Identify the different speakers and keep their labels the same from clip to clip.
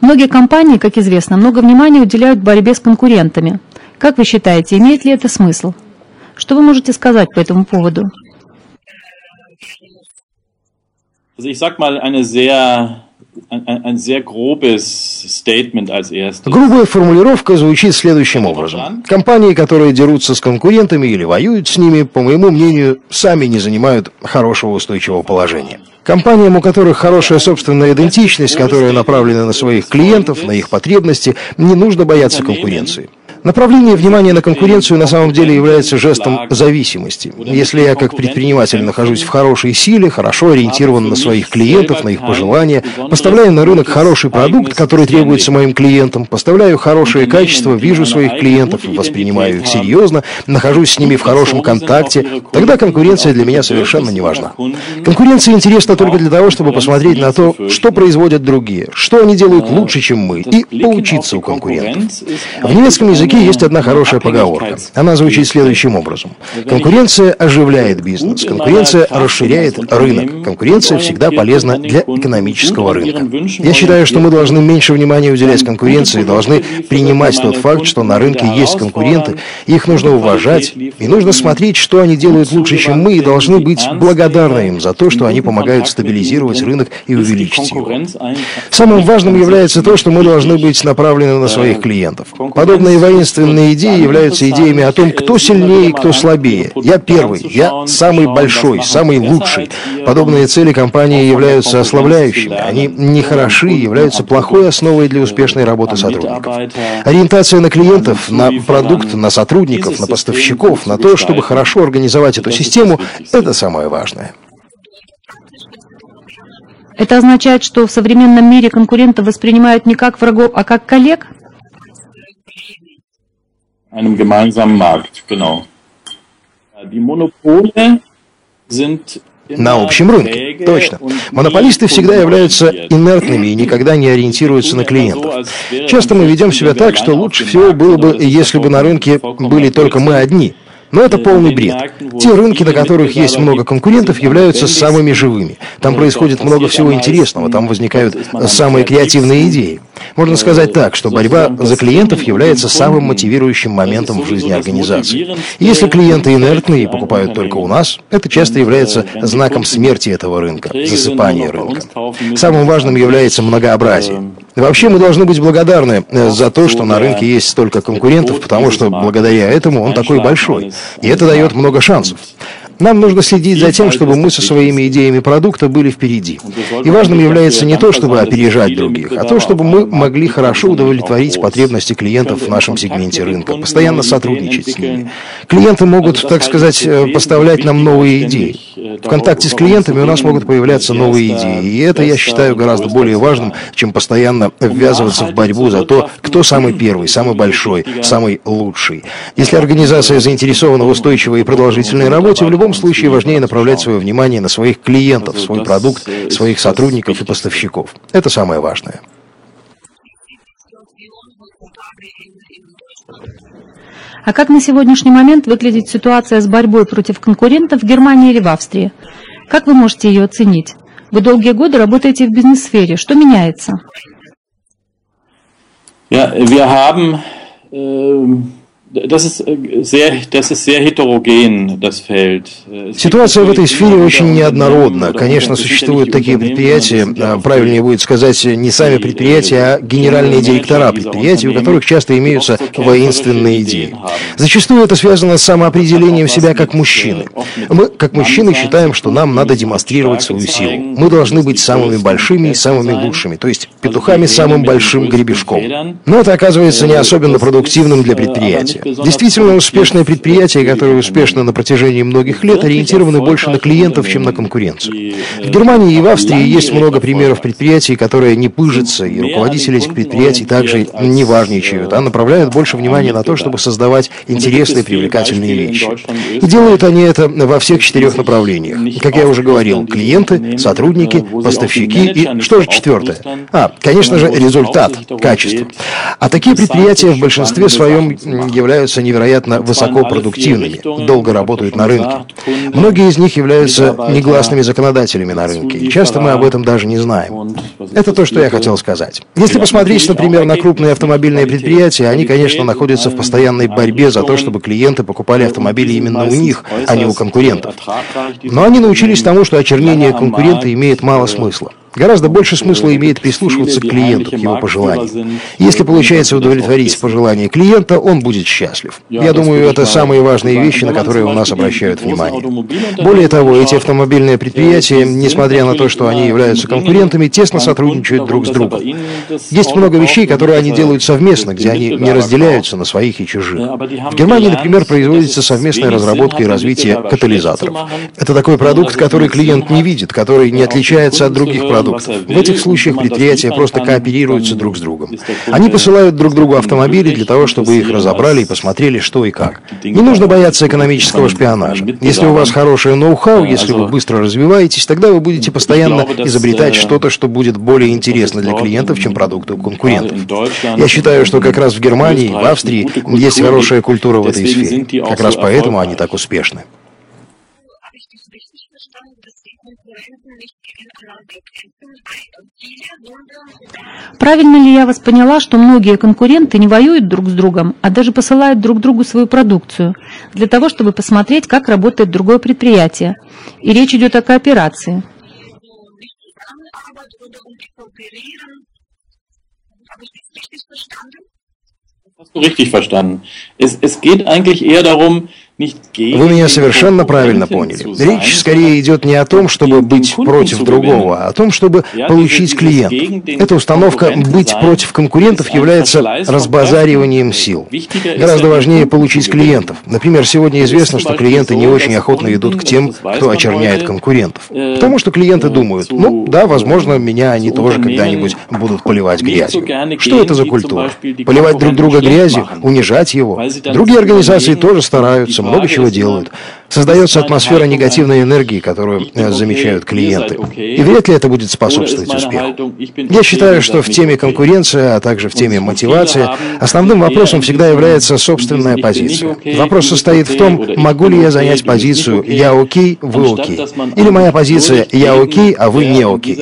Speaker 1: Многие компании, как известно, много внимания уделяют борьбе с конкурентами. Как вы считаете, имеет ли это смысл? Что вы можете сказать по этому поводу?
Speaker 2: Also ich sag mal eine sehr ein sehr grobes statement als erstes.
Speaker 3: Грубая формулировка звучит следующим образом. Компании, которые дерутся с конкурентами или воюют с ними, по моему мнению, сами не занимают хорошего устойчивого положения. Компаниям, у которых хорошая собственная идентичность, которая направлена на своих клиентов, на их потребности, не нужно бояться конкуренции. Направление внимания на конкуренцию на самом деле является жестом зависимости. Если я как предприниматель нахожусь в хорошей силе, хорошо ориентирован на своих клиентов, на их пожелания, поставляю на рынок хороший продукт, который требуется моим клиентам, поставляю хорошее качество, вижу своих клиентов, воспринимаю их серьезно, нахожусь с ними в хорошем контакте, тогда конкуренция для меня совершенно не важна. Конкуренция интересна только для того, чтобы посмотреть на то, что производят другие, что они делают лучше, чем мы, и поучиться у конкурентов. В немецком языке языке есть одна хорошая поговорка. Она звучит следующим образом. Конкуренция оживляет бизнес, конкуренция расширяет рынок, конкуренция всегда полезна для экономического рынка. Я считаю, что мы должны меньше внимания уделять конкуренции, должны принимать тот факт, что на рынке есть конкуренты, их нужно уважать, и нужно смотреть, что они делают лучше, чем мы, и должны быть благодарны им за то, что они помогают стабилизировать рынок и увеличить его. Самым важным является то, что мы должны быть направлены на своих клиентов. Подобные военные единственные идеи являются идеями о том, кто сильнее и кто слабее. Я первый, я самый большой, самый лучший. Подобные цели компании являются ослабляющими. Они не хороши и являются плохой основой для успешной работы сотрудников. Ориентация на клиентов, на продукт, на сотрудников, на поставщиков, на то, чтобы хорошо организовать эту систему, это самое важное.
Speaker 1: Это означает, что в современном мире конкурентов воспринимают не как врагов, а как коллег?
Speaker 2: Einem gemeinsamen Markt, genau. Die Monopole sind
Speaker 3: на общем рынке. Точно. Монополисты всегда являются инертными и никогда не ориентируются на клиентов. Часто мы ведем себя так, что лучше всего было бы, если бы на рынке были только мы одни – но это полный бред. Те рынки, на которых есть много конкурентов, являются самыми живыми. Там происходит много всего интересного, там возникают самые креативные идеи. Можно сказать так, что борьба за клиентов является самым мотивирующим моментом в жизни организации. Если клиенты инертны и покупают только у нас, это часто является знаком смерти этого рынка, засыпания рынка. Самым важным является многообразие. Вообще мы должны быть благодарны э, за то, что на рынке есть столько конкурентов, потому что благодаря этому он такой большой. И это дает много шансов. Нам нужно следить за тем, чтобы мы со своими идеями продукта были впереди. И важным является не то, чтобы опережать других, а то, чтобы мы могли хорошо удовлетворить потребности клиентов в нашем сегменте рынка, постоянно сотрудничать с ними. Клиенты могут, так сказать, поставлять нам новые идеи. В контакте с клиентами у нас могут появляться новые идеи, и это я считаю гораздо более важным, чем постоянно ввязываться в борьбу за то, кто самый первый, самый большой, самый лучший. Если организация заинтересована в устойчивой и продолжительной работе, в любом любом случае важнее направлять свое внимание на своих клиентов, свой продукт, своих сотрудников и поставщиков. Это самое важное.
Speaker 1: А как на сегодняшний момент выглядит ситуация с борьбой против конкурентов в Германии или в Австрии? Как вы можете ее оценить? Вы долгие годы работаете в бизнес-сфере. Что меняется?
Speaker 2: Ja, wir haben äh, Äh. Äh,
Speaker 3: Ситуация в этой сфере очень неоднородна. Конечно, существуют такие предприятия, а, правильнее будет сказать, не сами предприятия, а генеральные директора предприятий, у которых часто имеются воинственные идеи. Зачастую это связано с самоопределением себя как мужчины. Мы, как мужчины, считаем, что нам надо демонстрировать свою силу. Мы должны быть самыми большими и самыми лучшими, то есть петухами самым большим гребешком. Но это оказывается не особенно продуктивным для предприятия предприятия. Действительно успешные предприятия, которые успешно на протяжении многих лет, ориентированы больше на клиентов, чем на конкуренцию. В Германии и в Австрии есть много примеров предприятий, которые не пыжатся, и руководители этих предприятий также не важничают, а направляют больше внимания на то, чтобы создавать интересные, привлекательные вещи. И делают они это во всех четырех направлениях. Как я уже говорил, клиенты, сотрудники, поставщики и, что же четвертое? А, конечно же, результат, качество. А такие предприятия в большинстве своем являются являются невероятно высокопродуктивными, долго работают на рынке. Многие из них являются негласными законодателями на рынке, часто мы об этом даже не знаем. Это то, что я хотел сказать. Если посмотреть, например, на крупные автомобильные предприятия, они, конечно, находятся в постоянной борьбе за то, чтобы клиенты покупали автомобили именно у них, а не у конкурентов. Но они научились тому, что очернение конкурента имеет мало смысла. Гораздо больше смысла имеет прислушиваться к клиенту, к его пожеланиям. Если получается удовлетворить пожелания клиента, он будет счастлив. Я думаю, это самые важные вещи, на которые у нас обращают внимание. Более того, эти автомобильные предприятия, несмотря на то, что они являются конкурентами, тесно сотрудничают друг с другом. Есть много вещей, которые они делают совместно, где они не разделяются на своих и чужих. В Германии, например, производится совместная разработка и развитие катализаторов. Это такой продукт, который клиент не видит, который не отличается от других продуктов продуктов. В этих случаях предприятия просто кооперируются друг с другом. Они посылают друг другу автомобили для того, чтобы их разобрали и посмотрели, что и как. Не нужно бояться экономического шпионажа. Если у вас хорошее ноу-хау, если вы быстро развиваетесь, тогда вы будете постоянно изобретать что-то, что будет более интересно для клиентов, чем продукты у конкурентов. Я считаю, что как раз в Германии, в Австрии есть хорошая культура в этой сфере. Как раз поэтому они так успешны.
Speaker 1: Правильно ли я вас поняла, что многие конкуренты не воюют друг с другом, а даже посылают друг другу свою продукцию для того, чтобы посмотреть, как работает другое предприятие? И речь идет о кооперации.
Speaker 2: Hast du richtig verstanden. Es, es geht eigentlich eher darum,
Speaker 3: Вы меня совершенно правильно поняли. Речь скорее идет не о том, чтобы быть против другого, а о том, чтобы получить клиентов. Эта установка «быть против конкурентов» является разбазариванием сил. Гораздо важнее получить клиентов. Например, сегодня известно, что клиенты не очень охотно идут к тем, кто очерняет конкурентов. Потому что клиенты думают, ну да, возможно, меня они тоже когда-нибудь будут поливать грязью. Что это за культура? Поливать друг друга грязью, унижать его? Другие организации тоже стараются, много чего делают. Создается атмосфера негативной энергии, которую э, замечают клиенты. И вряд ли это будет способствовать успеху. Я считаю, что в теме конкуренции, а также в теме мотивации, основным вопросом всегда является собственная позиция. Вопрос состоит в том, могу ли я занять позицию «я окей, вы окей», или моя позиция «я окей, а вы не окей».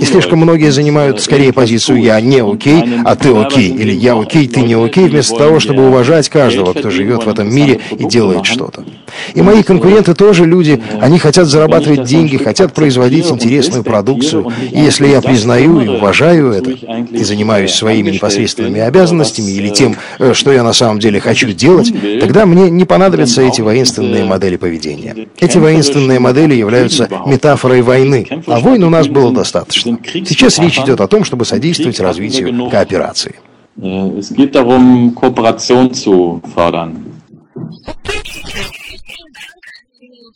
Speaker 3: И слишком многие занимают скорее позицию «я не окей, а ты окей», или «я окей, ты не окей», вместо того, чтобы уважать каждого, кто живет в этом мире и делает что-то. И мои конкуренты тоже люди, они хотят зарабатывать деньги, хотят производить интересную продукцию. И если я признаю и уважаю это, и занимаюсь своими непосредственными обязанностями или тем, э, что я на самом деле хочу делать, тогда мне не понадобятся эти воинственные модели поведения. Эти воинственные модели являются метафорой войны, а войн у нас было достаточно. Сейчас речь идет о том, чтобы содействовать развитию кооперации.
Speaker 2: Es geht darum, Kooperation zu fördern.
Speaker 4: Thank you.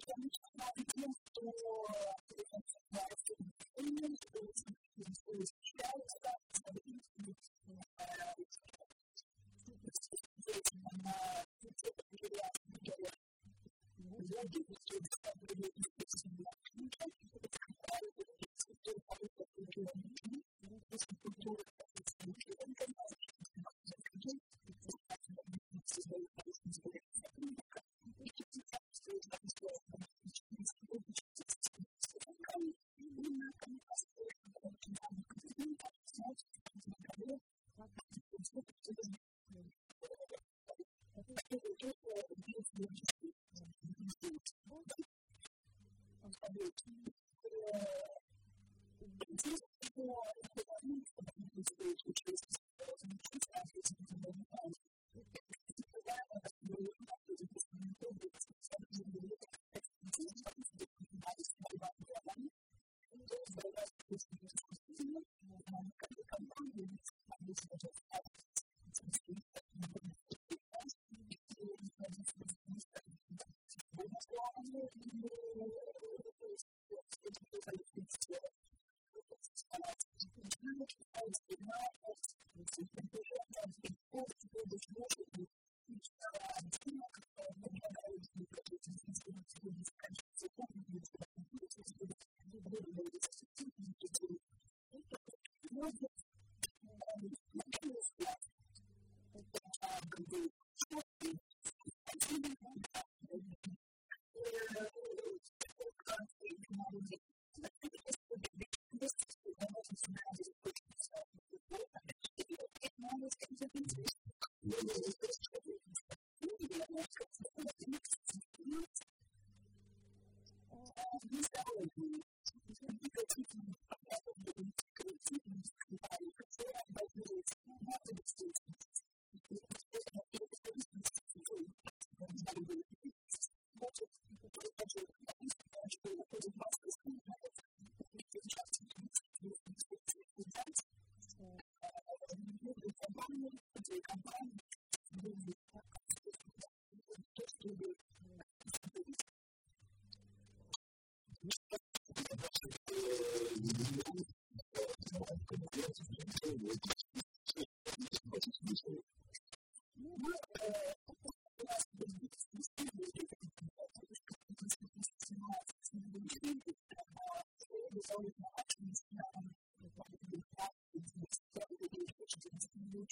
Speaker 4: to understand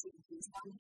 Speaker 4: activities. One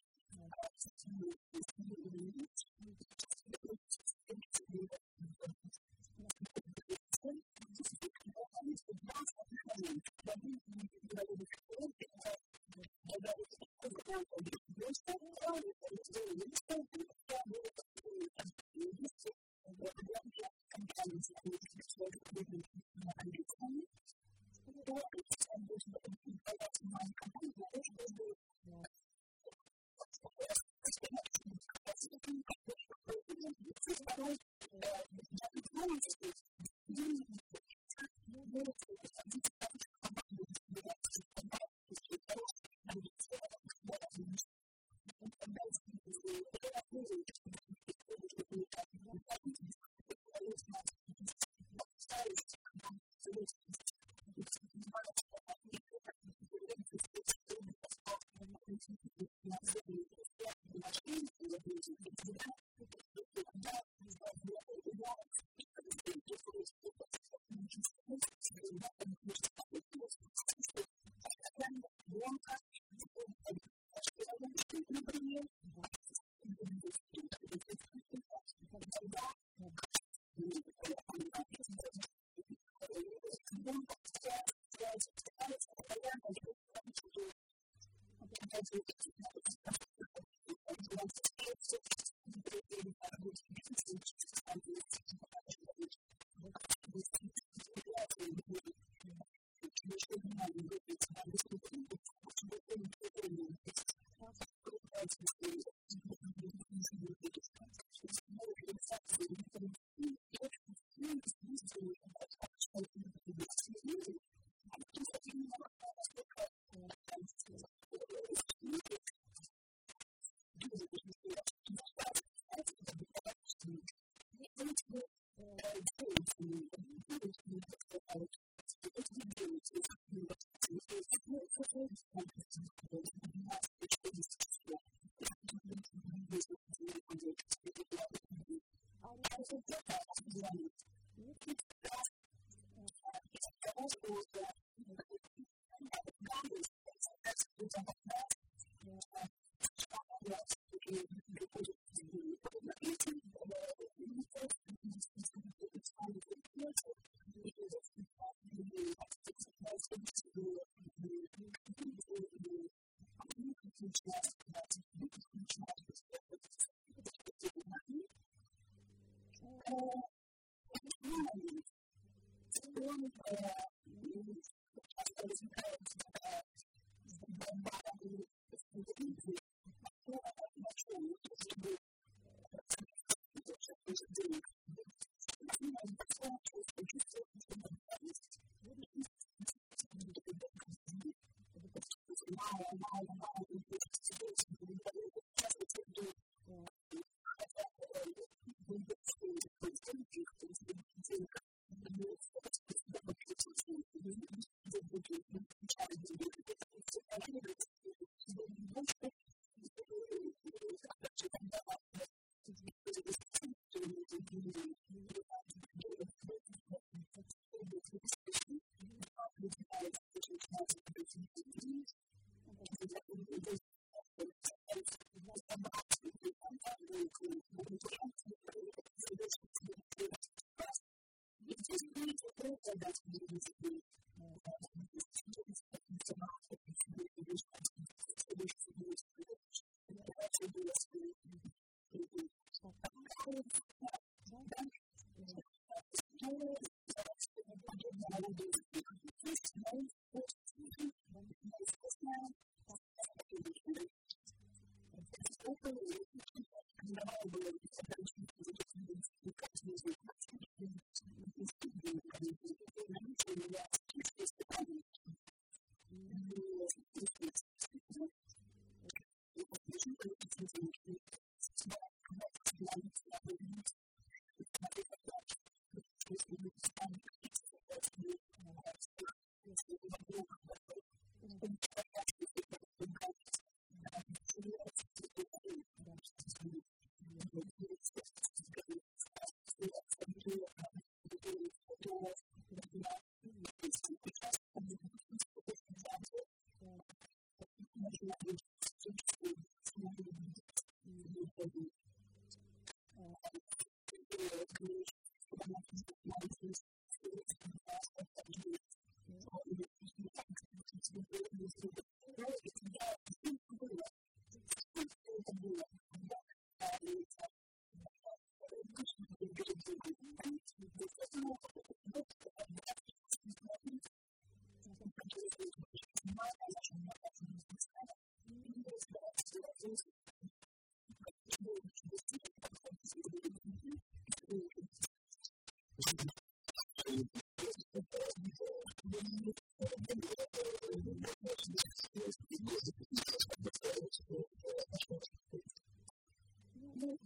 Speaker 4: Thank you.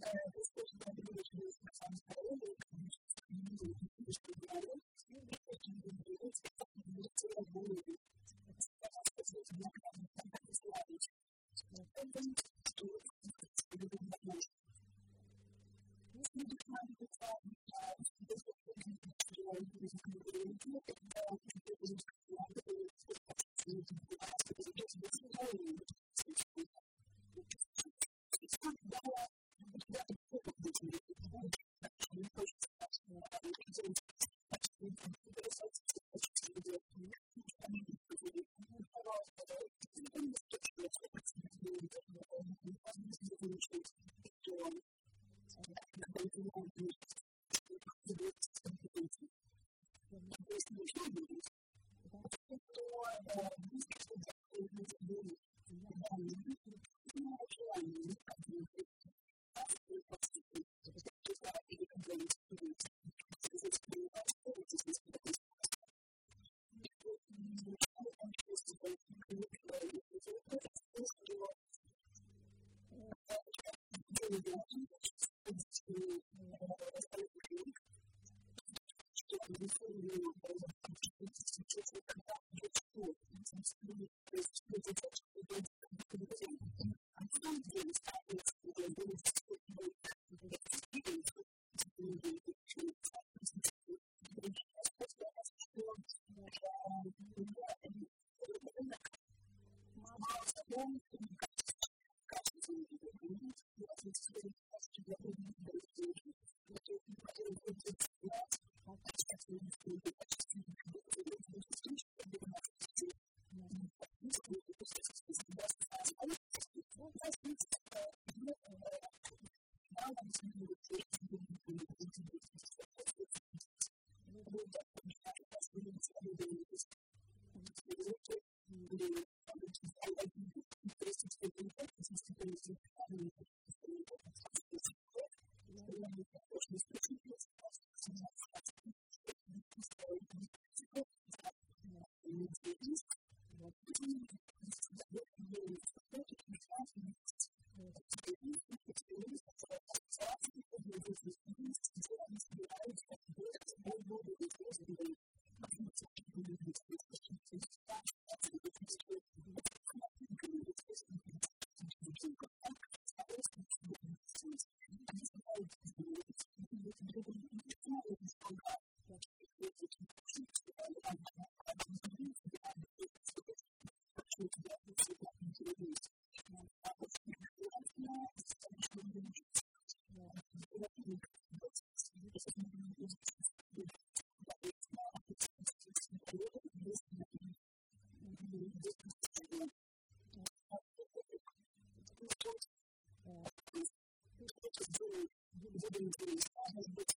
Speaker 4: Thank you. Thank you.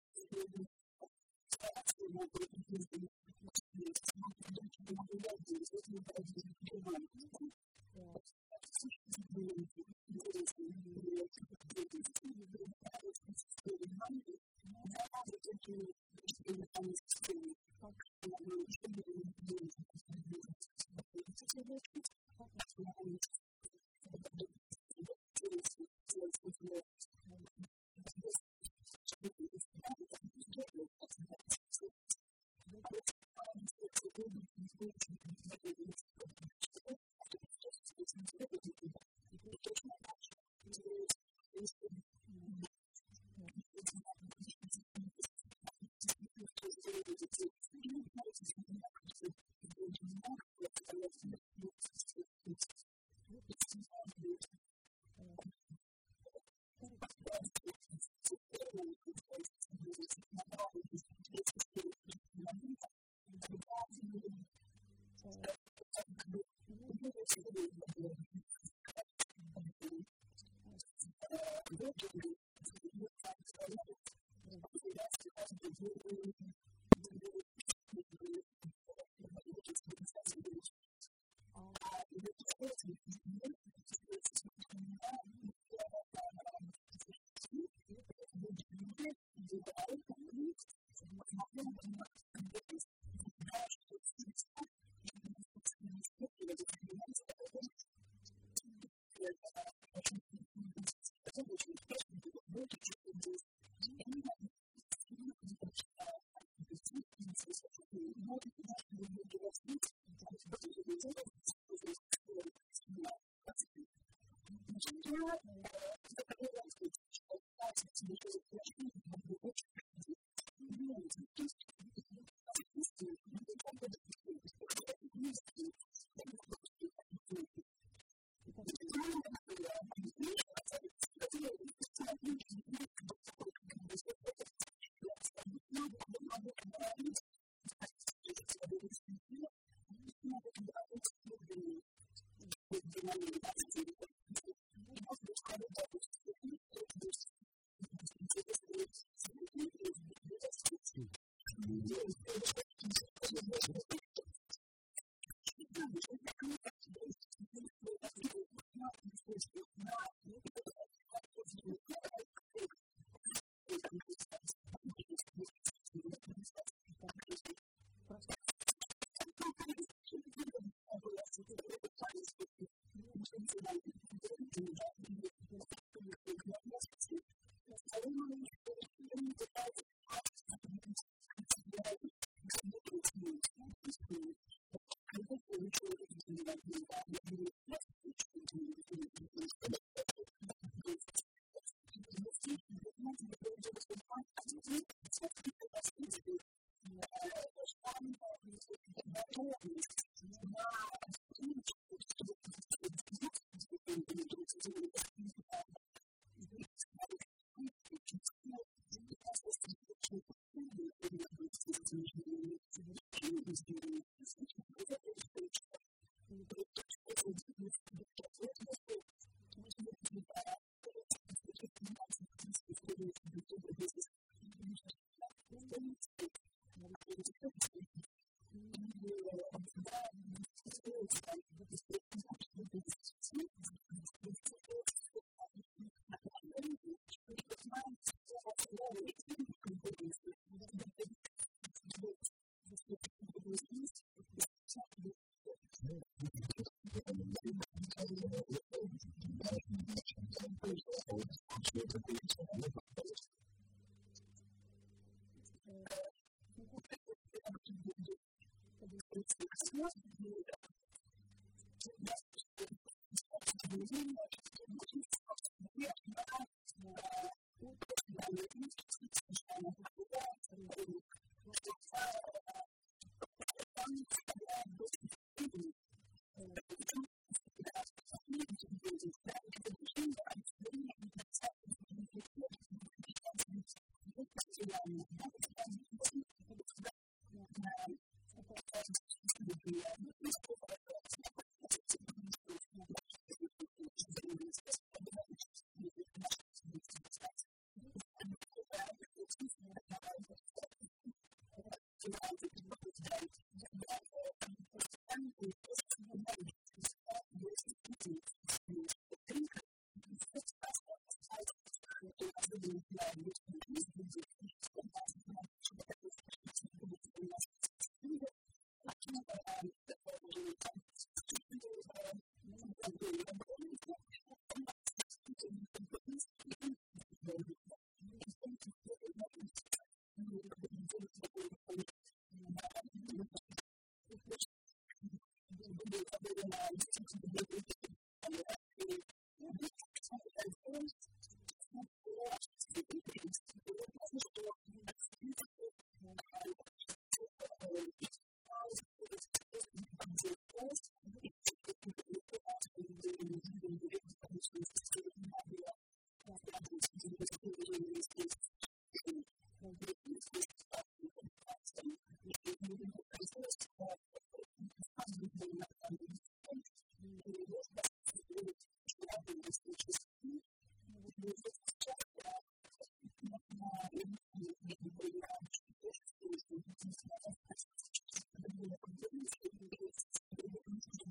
Speaker 4: you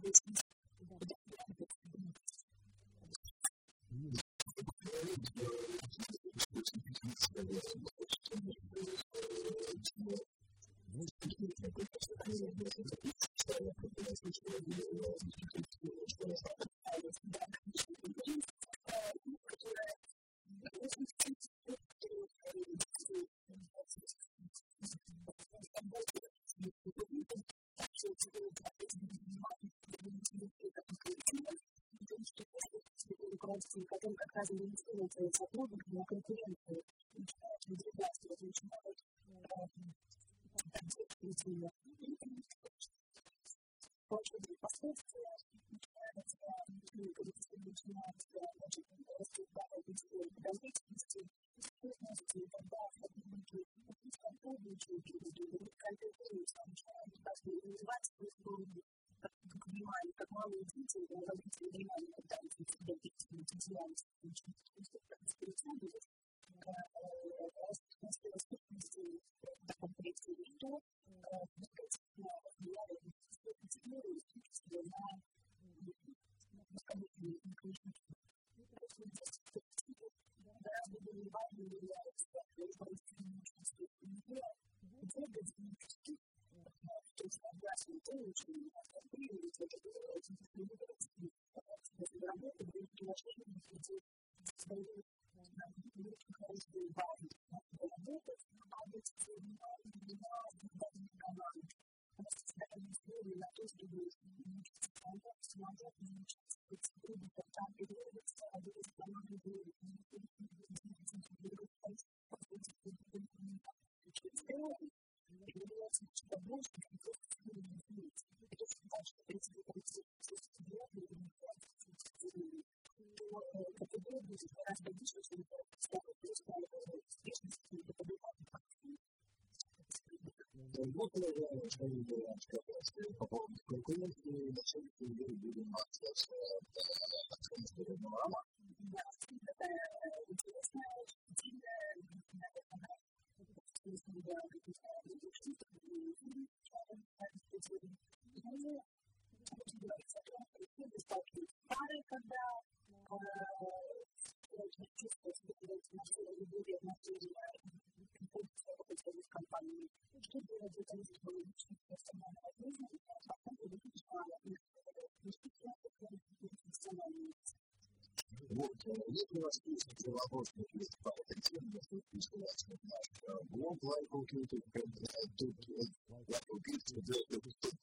Speaker 4: Jesus. деятельности, которые как раз ориентируют своих сотрудников на конкуренцию, начинают выдвигать, начинают там, деятельности учить, чтобы специалист,
Speaker 5: Вот, наверное, что мы говорим, что по поводу конкуренции, на самом деле, будем общаться с Романом.
Speaker 4: Да, такая интересная, длинная, наверное, если я пары, когда
Speaker 5: Вот, если у вас есть какие вопросы по этой теме, если присылайте в наш блог Лайкл Критик, тут Лайкл Критик, тут